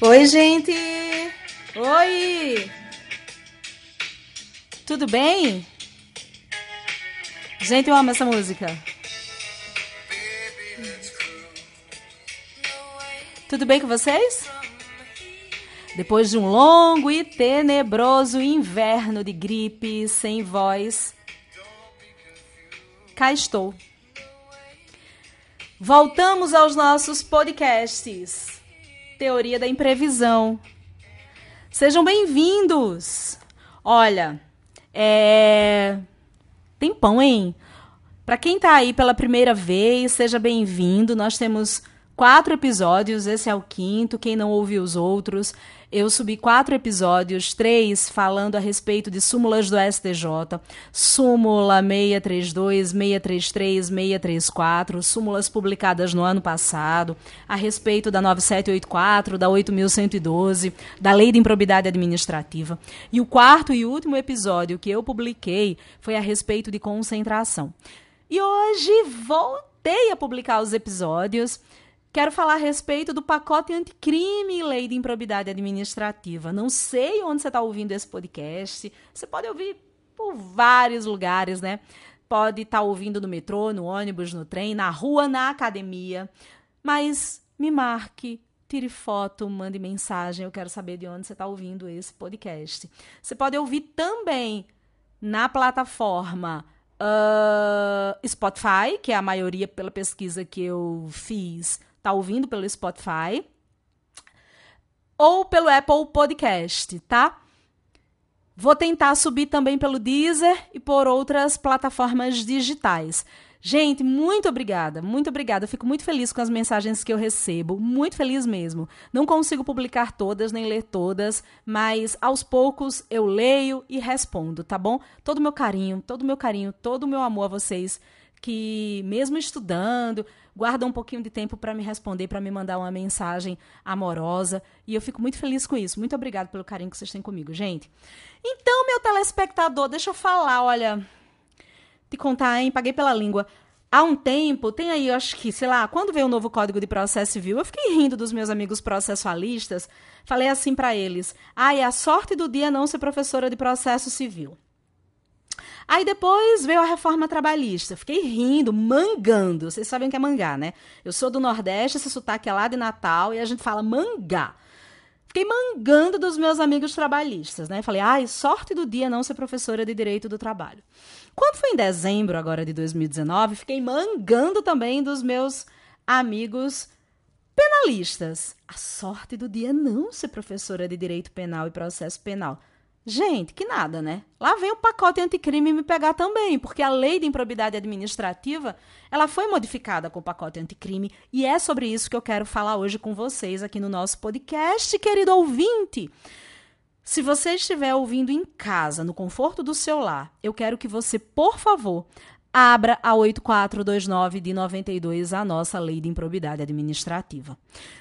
Oi, gente! Oi! Tudo bem? Gente, eu amo essa música. Tudo bem com vocês? Depois de um longo e tenebroso inverno de gripe, sem voz, cá estou. Voltamos aos nossos podcasts. Teoria da imprevisão. Sejam bem-vindos. Olha, é tem pão, hein? Para quem tá aí pela primeira vez, seja bem-vindo. Nós temos quatro episódios, esse é o quinto. Quem não ouviu os outros, eu subi quatro episódios, três falando a respeito de súmulas do STJ, súmula 632, 633, 634, súmulas publicadas no ano passado, a respeito da 9784, da 8112, da Lei de Improbidade Administrativa. E o quarto e último episódio que eu publiquei foi a respeito de concentração. E hoje voltei a publicar os episódios Quero falar a respeito do pacote anticrime e lei de improbidade administrativa. Não sei onde você está ouvindo esse podcast. Você pode ouvir por vários lugares, né? Pode estar tá ouvindo no metrô, no ônibus, no trem, na rua, na academia. Mas me marque, tire foto, mande mensagem. Eu quero saber de onde você está ouvindo esse podcast. Você pode ouvir também na plataforma uh, Spotify, que é a maioria pela pesquisa que eu fiz tá ouvindo pelo Spotify ou pelo Apple Podcast, tá? Vou tentar subir também pelo Deezer e por outras plataformas digitais. Gente, muito obrigada, muito obrigada. Eu fico muito feliz com as mensagens que eu recebo, muito feliz mesmo. Não consigo publicar todas, nem ler todas, mas aos poucos eu leio e respondo, tá bom? Todo meu carinho, todo meu carinho, todo meu amor a vocês que, mesmo estudando, guardam um pouquinho de tempo para me responder, para me mandar uma mensagem amorosa. E eu fico muito feliz com isso. Muito obrigada pelo carinho que vocês têm comigo, gente. Então, meu telespectador, deixa eu falar, olha. Te contar, hein? Paguei pela língua. Há um tempo, tem aí, eu acho que, sei lá, quando veio o novo Código de Processo Civil, eu fiquei rindo dos meus amigos processualistas. Falei assim para eles: ai, ah, a sorte do dia não ser professora de processo civil. Aí depois veio a reforma trabalhista. Fiquei rindo, mangando. Vocês sabem o que é mangá, né? Eu sou do Nordeste, esse sotaque é lá de Natal e a gente fala mangá. Fiquei mangando dos meus amigos trabalhistas, né? Falei, ai, sorte do dia não ser professora de Direito do Trabalho. Quando foi em dezembro agora de 2019, fiquei mangando também dos meus amigos penalistas. A sorte do dia não ser professora de Direito Penal e Processo Penal. Gente, que nada, né? Lá vem o pacote anticrime me pegar também, porque a lei de improbidade administrativa, ela foi modificada com o pacote anticrime, e é sobre isso que eu quero falar hoje com vocês aqui no nosso podcast, querido ouvinte. Se você estiver ouvindo em casa, no conforto do seu lar, eu quero que você, por favor, abra a 8429 de 92 a nossa lei de improbidade administrativa.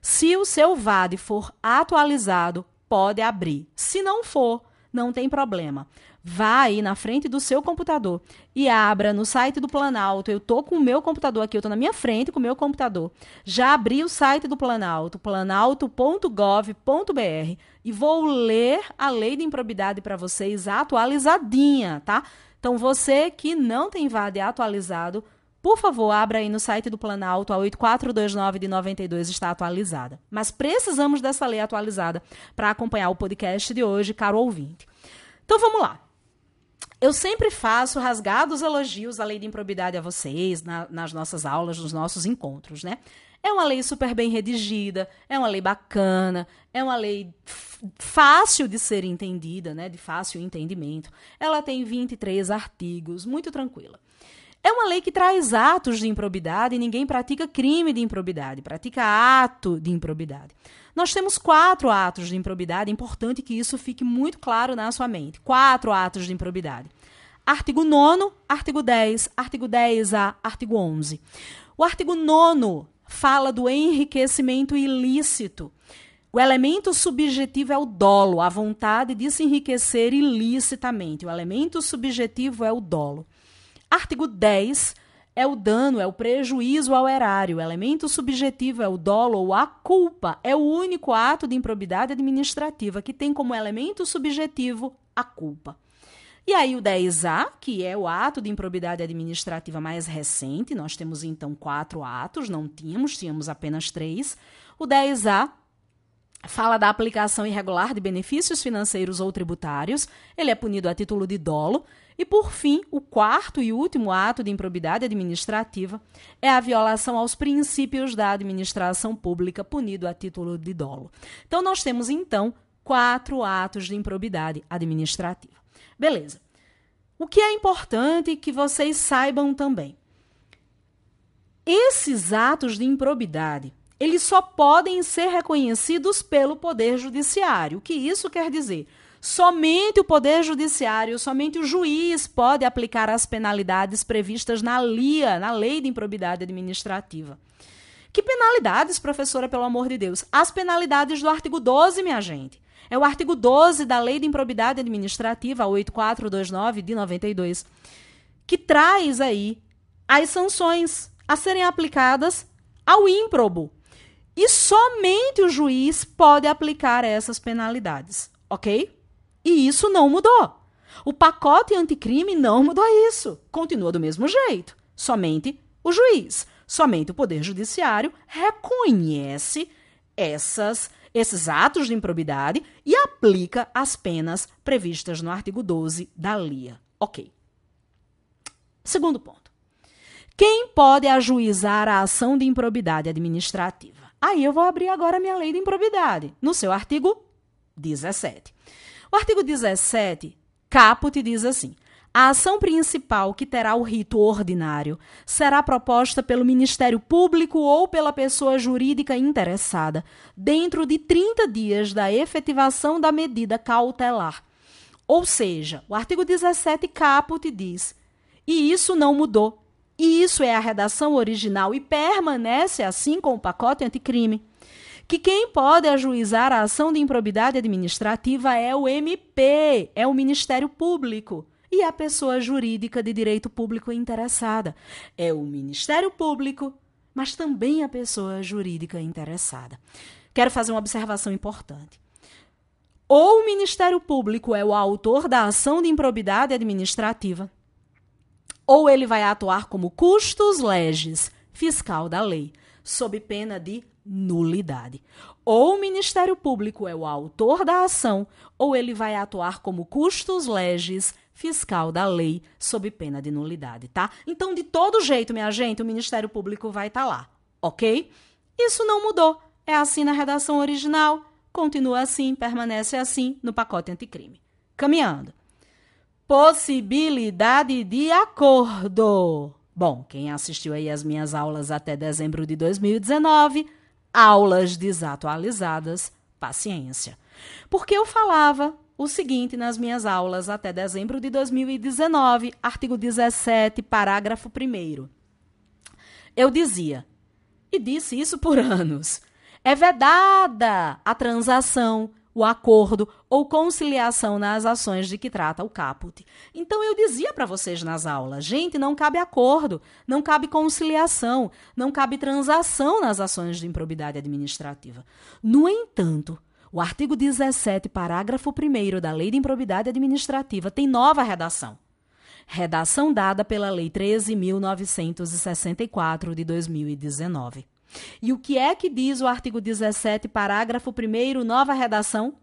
Se o seu VAD for atualizado, pode abrir. Se não for, não tem problema. Vá aí na frente do seu computador e abra no site do Planalto. Eu tô com o meu computador aqui, eu tô na minha frente com o meu computador. Já abri o site do Planalto, planalto.gov.br e vou ler a lei de improbidade para vocês atualizadinha, tá? Então você que não tem VAD atualizado, por favor, abra aí no site do Planalto, a 8429 de 92 está atualizada. Mas precisamos dessa lei atualizada para acompanhar o podcast de hoje, caro ouvinte. Então vamos lá. Eu sempre faço rasgados elogios à lei de improbidade a vocês, na, nas nossas aulas, nos nossos encontros, né? É uma lei super bem redigida, é uma lei bacana, é uma lei fácil de ser entendida, né? De fácil entendimento. Ela tem 23 artigos, muito tranquila. É uma lei que traz atos de improbidade e ninguém pratica crime de improbidade, pratica ato de improbidade. Nós temos quatro atos de improbidade, é importante que isso fique muito claro na sua mente. Quatro atos de improbidade. Artigo 9, artigo 10, artigo 10A, artigo 11. O artigo 9 fala do enriquecimento ilícito. O elemento subjetivo é o dolo, a vontade de se enriquecer ilicitamente. O elemento subjetivo é o dolo. Artigo 10 é o dano, é o prejuízo ao erário. O elemento subjetivo é o dolo ou a culpa. É o único ato de improbidade administrativa que tem como elemento subjetivo a culpa. E aí o 10A, que é o ato de improbidade administrativa mais recente, nós temos então quatro atos, não tínhamos, tínhamos apenas três. O 10A fala da aplicação irregular de benefícios financeiros ou tributários, ele é punido a título de dolo. E, por fim, o quarto e último ato de improbidade administrativa é a violação aos princípios da administração pública, punido a título de dolo. Então, nós temos, então, quatro atos de improbidade administrativa. Beleza. O que é importante que vocês saibam também. Esses atos de improbidade, eles só podem ser reconhecidos pelo Poder Judiciário. O que isso quer dizer? Somente o Poder Judiciário, somente o juiz pode aplicar as penalidades previstas na LIA, na Lei de Improbidade Administrativa. Que penalidades, professora, pelo amor de Deus? As penalidades do artigo 12, minha gente. É o artigo 12 da Lei de Improbidade Administrativa, 8429 de 92, que traz aí as sanções a serem aplicadas ao ímprobo. E somente o juiz pode aplicar essas penalidades, ok? E isso não mudou. O pacote anticrime não mudou isso. Continua do mesmo jeito. Somente o juiz, somente o Poder Judiciário reconhece essas esses atos de improbidade e aplica as penas previstas no artigo 12 da LIA. Ok. Segundo ponto. Quem pode ajuizar a ação de improbidade administrativa? Aí eu vou abrir agora a minha lei de improbidade, no seu artigo 17. O artigo 17, caput, diz assim: a ação principal, que terá o rito ordinário, será proposta pelo Ministério Público ou pela pessoa jurídica interessada, dentro de 30 dias da efetivação da medida cautelar. Ou seja, o artigo 17 caput diz: e isso não mudou. E isso é a redação original e permanece assim com o pacote anticrime. Que quem pode ajuizar a ação de improbidade administrativa é o MP, é o Ministério Público e a pessoa jurídica de direito público interessada. É o Ministério Público, mas também a pessoa jurídica interessada. Quero fazer uma observação importante. Ou o Ministério Público é o autor da ação de improbidade administrativa, ou ele vai atuar como custos legis, fiscal da lei, sob pena de nulidade. Ou o Ministério Público é o autor da ação, ou ele vai atuar como custos legis, fiscal da lei sob pena de nulidade, tá? Então, de todo jeito, minha gente, o Ministério Público vai estar tá lá, ok? Isso não mudou. É assim na redação original, continua assim, permanece assim no pacote anticrime. Caminhando. Possibilidade de acordo. Bom, quem assistiu aí as minhas aulas até dezembro de 2019, aulas desatualizadas, paciência. Porque eu falava o seguinte nas minhas aulas até dezembro de 2019, artigo 17, parágrafo 1. Eu dizia, e disse isso por anos, é vedada a transação, o acordo ou conciliação nas ações de que trata o caput. Então eu dizia para vocês nas aulas, gente, não cabe acordo, não cabe conciliação, não cabe transação nas ações de improbidade administrativa. No entanto, o artigo 17, parágrafo 1 da Lei de Improbidade Administrativa tem nova redação. Redação dada pela Lei 13.964 de 2019. E o que é que diz o artigo 17, parágrafo 1, nova redação?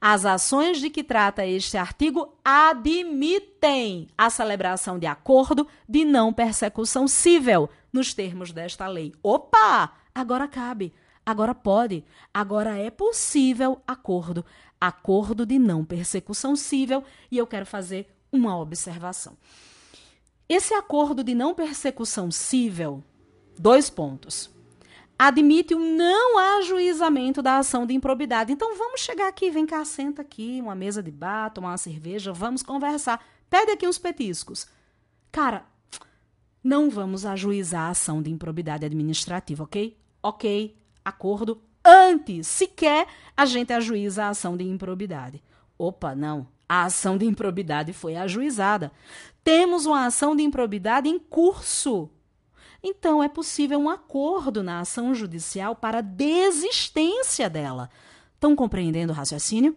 As ações de que trata este artigo admitem a celebração de acordo de não persecução civil nos termos desta lei. Opa! Agora cabe. Agora pode, agora é possível acordo, acordo de não persecução civil, e eu quero fazer uma observação. Esse acordo de não persecução civil, dois pontos. Admite o não ajuizamento da ação de improbidade. Então vamos chegar aqui, vem cá, senta aqui, uma mesa de bar, tomar uma cerveja, vamos conversar. Pede aqui uns petiscos. Cara, não vamos ajuizar a ação de improbidade administrativa, ok? Ok, acordo antes sequer a gente ajuiza a ação de improbidade. Opa, não. A ação de improbidade foi ajuizada. Temos uma ação de improbidade em curso. Então é possível um acordo na ação judicial para desistência dela. Estão compreendendo o raciocínio?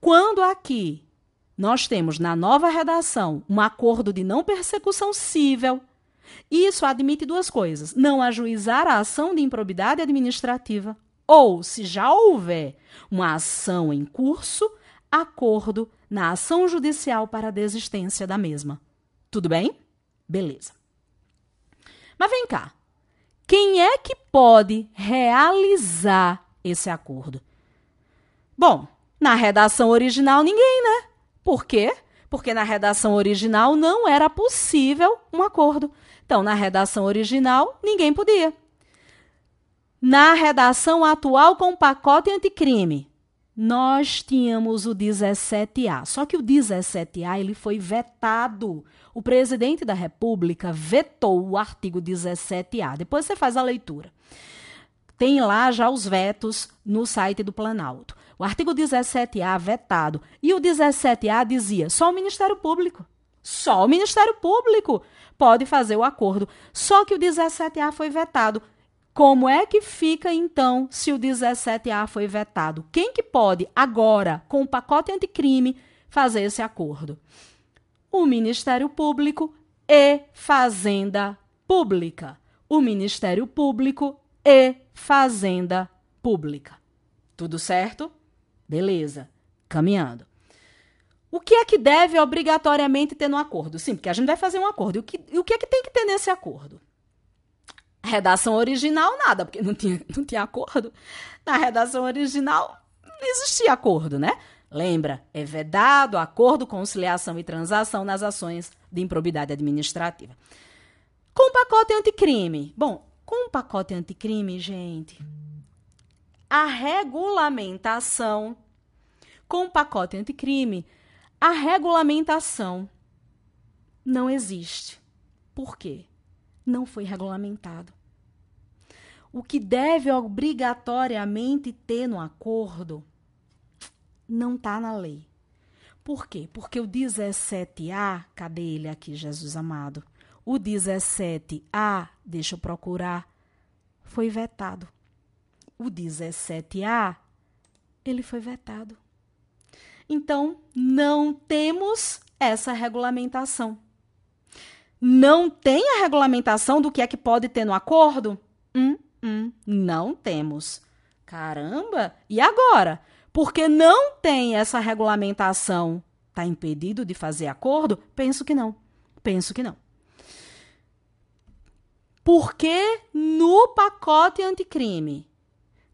Quando aqui nós temos na nova redação um acordo de não persecução cível, isso admite duas coisas: não ajuizar a ação de improbidade administrativa, ou, se já houver uma ação em curso, acordo na ação judicial para a desistência da mesma. Tudo bem? Beleza. Mas vem cá. Quem é que pode realizar esse acordo? Bom, na redação original, ninguém, né? Por quê? Porque na redação original não era possível um acordo. Então, na redação original, ninguém podia. Na redação atual com o pacote anticrime, nós tínhamos o 17A. Só que o 17A ele foi vetado. O presidente da República vetou o artigo 17A. Depois você faz a leitura. Tem lá já os vetos no site do Planalto. O artigo 17A vetado. E o 17A dizia só o Ministério Público. Só o Ministério Público pode fazer o acordo. Só que o 17A foi vetado. Como é que fica então se o 17A foi vetado? Quem que pode agora, com o pacote anticrime, fazer esse acordo? O Ministério Público e Fazenda Pública. O Ministério Público e Fazenda Pública. Tudo certo? Beleza. Caminhando. O que é que deve obrigatoriamente ter no acordo? Sim, porque a gente vai fazer um acordo. E o que, e o que é que tem que ter nesse acordo? Redação original, nada, porque não tinha, não tinha acordo. Na redação original, não existia acordo, né? Lembra, é vedado acordo, conciliação e transação nas ações de improbidade administrativa. Com o pacote anticrime. Bom, com o pacote anticrime, gente, a regulamentação. Com o pacote anticrime, a regulamentação não existe. Por quê? Não foi regulamentado. O que deve obrigatoriamente ter no acordo não está na lei. Por quê? Porque o 17A, cadê ele aqui, Jesus amado? O 17A, deixa eu procurar, foi vetado. O 17A, ele foi vetado. Então, não temos essa regulamentação. Não tem a regulamentação do que é que pode ter no acordo? Hum, hum, não temos. Caramba! E agora? Porque não tem essa regulamentação, está impedido de fazer acordo? Penso que não. Penso que não. Porque no pacote anticrime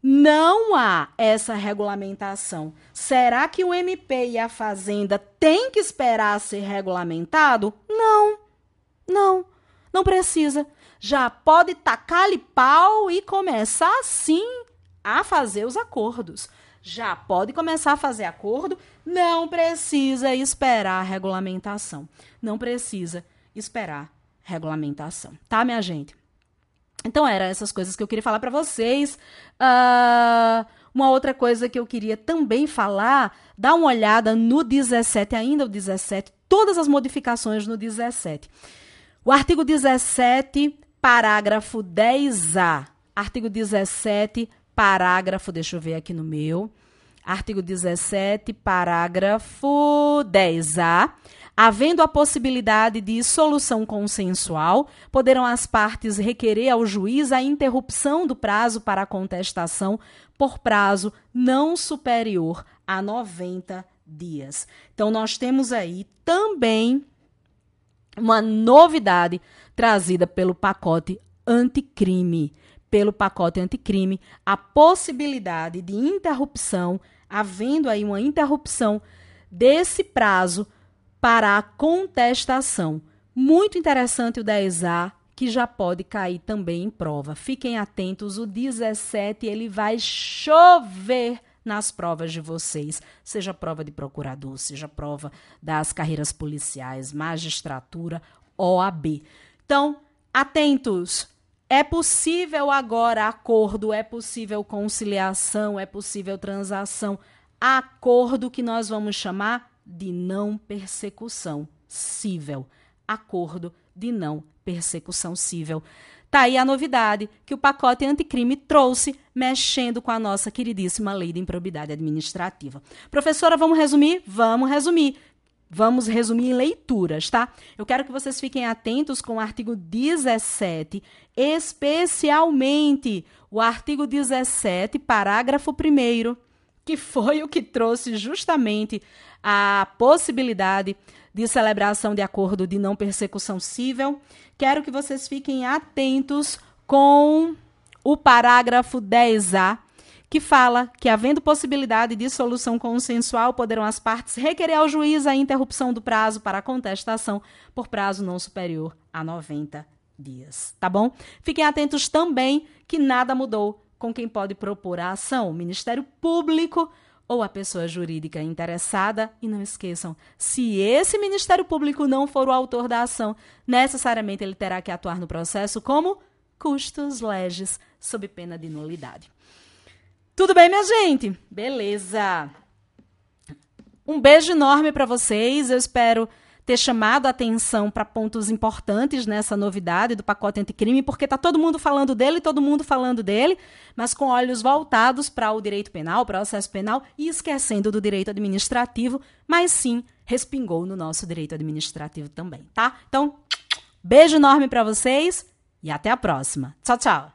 não há essa regulamentação. Será que o MP e a Fazenda têm que esperar ser regulamentado? Não, não, não precisa. Já pode tacar-lhe pau e começar sim a fazer os acordos. Já pode começar a fazer acordo, não precisa esperar a regulamentação. Não precisa esperar regulamentação. Tá, minha gente? Então, eram essas coisas que eu queria falar para vocês. Uh, uma outra coisa que eu queria também falar, dá uma olhada no 17, ainda o 17, todas as modificações no 17. O artigo 17, parágrafo 10A. Artigo 17, parágrafo, deixa eu ver aqui no meu. Artigo 17, parágrafo 10A. Havendo a possibilidade de solução consensual, poderão as partes requerer ao juiz a interrupção do prazo para contestação por prazo não superior a 90 dias. Então, nós temos aí também uma novidade trazida pelo pacote anticrime. Pelo pacote anticrime, a possibilidade de interrupção, havendo aí uma interrupção desse prazo para a contestação. Muito interessante o 10A, que já pode cair também em prova. Fiquem atentos, o 17 ele vai chover nas provas de vocês, seja prova de procurador, seja prova das carreiras policiais, magistratura, OAB. Então, atentos. É possível agora acordo, é possível conciliação, é possível transação. Acordo que nós vamos chamar de não persecução cível. Acordo de não persecução cível. Tá aí a novidade que o pacote anticrime trouxe, mexendo com a nossa queridíssima lei de improbidade administrativa. Professora, vamos resumir? Vamos resumir. Vamos resumir em leituras, tá? Eu quero que vocês fiquem atentos com o artigo 17, especialmente o artigo 17, parágrafo 1 que foi o que trouxe justamente a possibilidade de celebração de acordo de não persecução civil. Quero que vocês fiquem atentos com o parágrafo 10A, que fala que, havendo possibilidade de solução consensual, poderão as partes requerer ao juiz a interrupção do prazo para contestação por prazo não superior a 90 dias. Tá bom? Fiquem atentos também que nada mudou com quem pode propor a ação, o Ministério Público ou a pessoa jurídica interessada. E não esqueçam, se esse Ministério Público não for o autor da ação, necessariamente ele terá que atuar no processo como custos legis, sob pena de nulidade. Tudo bem, minha gente? Beleza. Um beijo enorme para vocês. Eu espero ter chamado a atenção para pontos importantes nessa novidade do pacote anticrime, porque está todo mundo falando dele, todo mundo falando dele, mas com olhos voltados para o direito penal, processo penal e esquecendo do direito administrativo, mas sim respingou no nosso direito administrativo também, tá? Então, beijo enorme para vocês e até a próxima. Tchau, tchau.